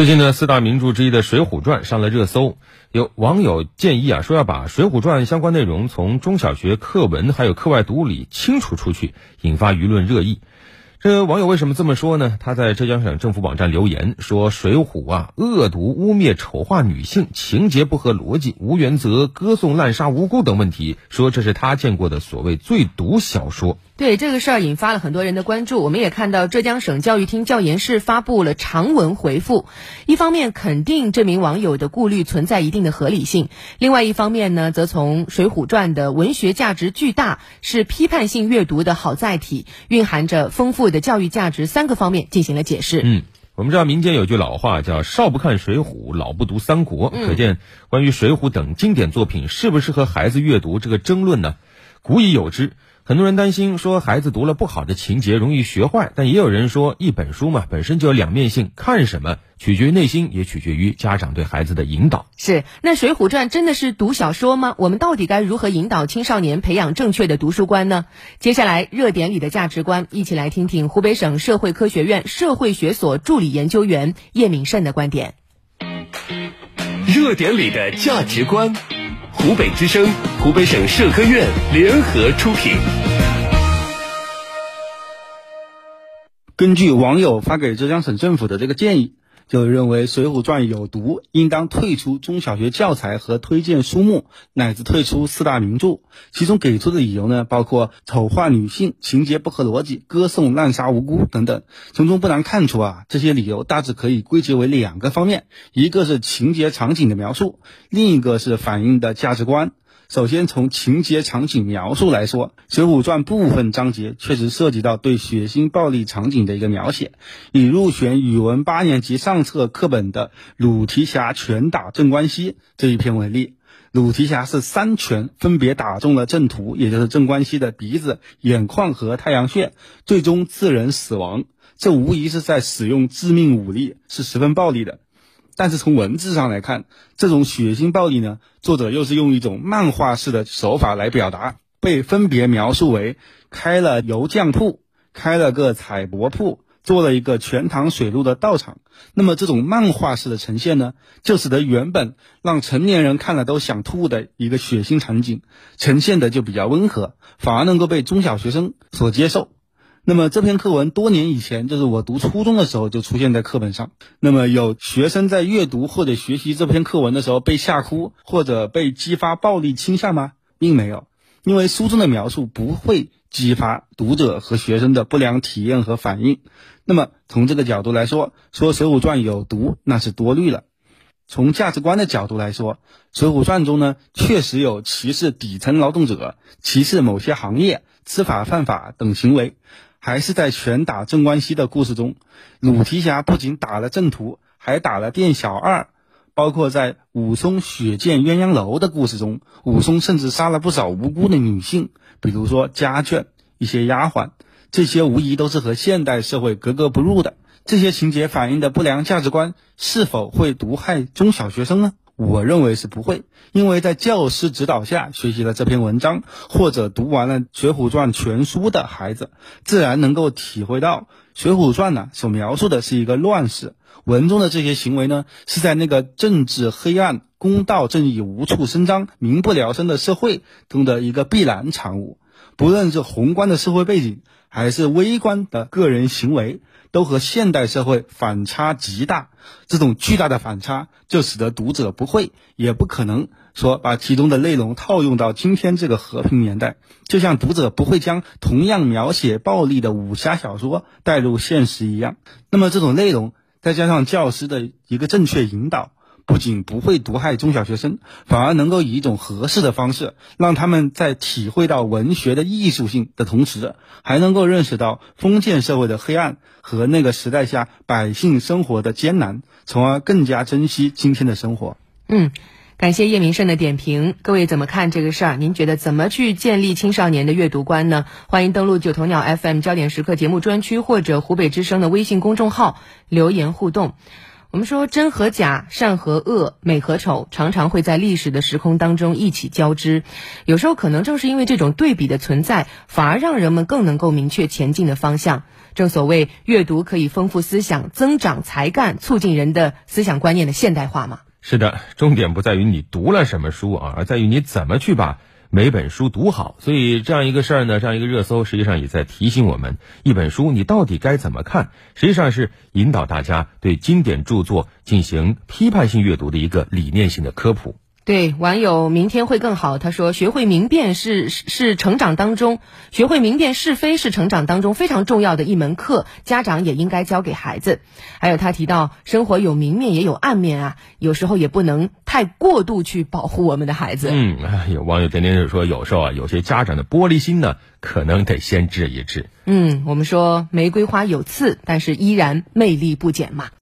最近呢，四大名著之一的《水浒传》上了热搜，有网友建议啊，说要把《水浒传》相关内容从中小学课文还有课外读物里清除出去，引发舆论热议。这网友为什么这么说呢？他在浙江省政府网站留言说：“水浒啊，恶毒、污蔑、丑化女性，情节不合逻辑，无原则，歌颂滥杀无辜等问题，说这是他见过的所谓最毒小说。”对这个事儿引发了很多人的关注。我们也看到浙江省教育厅教研室发布了长文回复，一方面肯定这名网友的顾虑存在一定的合理性，另外一方面呢，则从《水浒传》的文学价值巨大，是批判性阅读的好载体，蕴含着丰富的教育价值三个方面进行了解释。嗯，我们知道民间有句老话叫“少不看水浒，老不读三国”，可见关于水浒等经典作品适不适合孩子阅读这个争论呢，古已有之。很多人担心说孩子读了不好的情节容易学坏，但也有人说一本书嘛本身就有两面性，看什么取决于内心，也取决于家长对孩子的引导。是，那《水浒传》真的是读小说吗？我们到底该如何引导青少年培养正确的读书观呢？接下来热点里的价值观，一起来听听湖北省社会科学院社会学所助理研究员叶敏胜的观点。热点里的价值观。湖北之声、湖北省社科院联合出品。根据网友发给浙江省政府的这个建议。就认为《水浒传》有毒，应当退出中小学教材和推荐书目，乃至退出四大名著。其中给出的理由呢，包括丑化女性、情节不合逻辑、歌颂滥杀无辜等等。从中不难看出啊，这些理由大致可以归结为两个方面：一个是情节场景的描述，另一个是反映的价值观。首先，从情节场景描述来说，《水浒传》部分章节确实涉及到对血腥暴力场景的一个描写。以入选语文八年级上册课本的鲁提辖拳打镇关西这一篇为例，鲁提辖是三拳分别打中了郑屠，也就是镇关西的鼻子、眼眶和太阳穴，最终致人死亡。这无疑是在使用致命武力，是十分暴力的。但是从文字上来看，这种血腥暴力呢，作者又是用一种漫画式的手法来表达，被分别描述为开了油酱铺，开了个彩帛铺，做了一个全塘水路的道场。那么这种漫画式的呈现呢，就使得原本让成年人看了都想吐的一个血腥场景，呈现的就比较温和，反而能够被中小学生所接受。那么这篇课文多年以前，就是我读初中的时候就出现在课本上。那么有学生在阅读或者学习这篇课文的时候被吓哭或者被激发暴力倾向吗？并没有，因为书中的描述不会激发读者和学生的不良体验和反应。那么从这个角度来说，说《水浒传》有毒那是多虑了。从价值观的角度来说，《水浒传》中呢确实有歧视底层劳动者、歧视某些行业、知法犯法等行为。还是在拳打镇关西的故事中，鲁提辖不仅打了郑屠，还打了店小二。包括在武松血溅鸳鸯楼的故事中，武松甚至杀了不少无辜的女性，比如说家眷、一些丫鬟。这些无疑都是和现代社会格格不入的。这些情节反映的不良价值观，是否会毒害中小学生呢？我认为是不会，因为在教师指导下学习了这篇文章，或者读完了《水浒传》全书的孩子，自然能够体会到《水浒传》呢所描述的是一个乱世，文中的这些行为呢是在那个政治黑暗、公道正义无处伸张、民不聊生的社会中的一个必然产物。不论是宏观的社会背景，还是微观的个人行为。都和现代社会反差极大，这种巨大的反差就使得读者不会，也不可能说把其中的内容套用到今天这个和平年代，就像读者不会将同样描写暴力的武侠小说带入现实一样。那么这种内容再加上教师的一个正确引导。不仅不会毒害中小学生，反而能够以一种合适的方式，让他们在体会到文学的艺术性的同时，还能够认识到封建社会的黑暗和那个时代下百姓生活的艰难，从而更加珍惜今天的生活。嗯，感谢叶明胜的点评。各位怎么看这个事儿？您觉得怎么去建立青少年的阅读观呢？欢迎登录九头鸟 FM 焦点时刻节目专区或者湖北之声的微信公众号留言互动。我们说真和假、善和恶、美和丑，常常会在历史的时空当中一起交织。有时候可能正是因为这种对比的存在，反而让人们更能够明确前进的方向。正所谓，阅读可以丰富思想、增长才干、促进人的思想观念的现代化嘛。是的，重点不在于你读了什么书啊，而在于你怎么去把。每本书读好，所以这样一个事儿呢，这样一个热搜，实际上也在提醒我们，一本书你到底该怎么看，实际上是引导大家对经典著作进行批判性阅读的一个理念性的科普。对网友明天会更好，他说学会明辨是是成长当中学会明辨是非是成长当中非常重要的一门课，家长也应该教给孩子。还有他提到生活有明面也有暗面啊，有时候也不能太过度去保护我们的孩子。嗯，有网友点点就说，有时候啊，有些家长的玻璃心呢，可能得先治一治。嗯，我们说玫瑰花有刺，但是依然魅力不减嘛。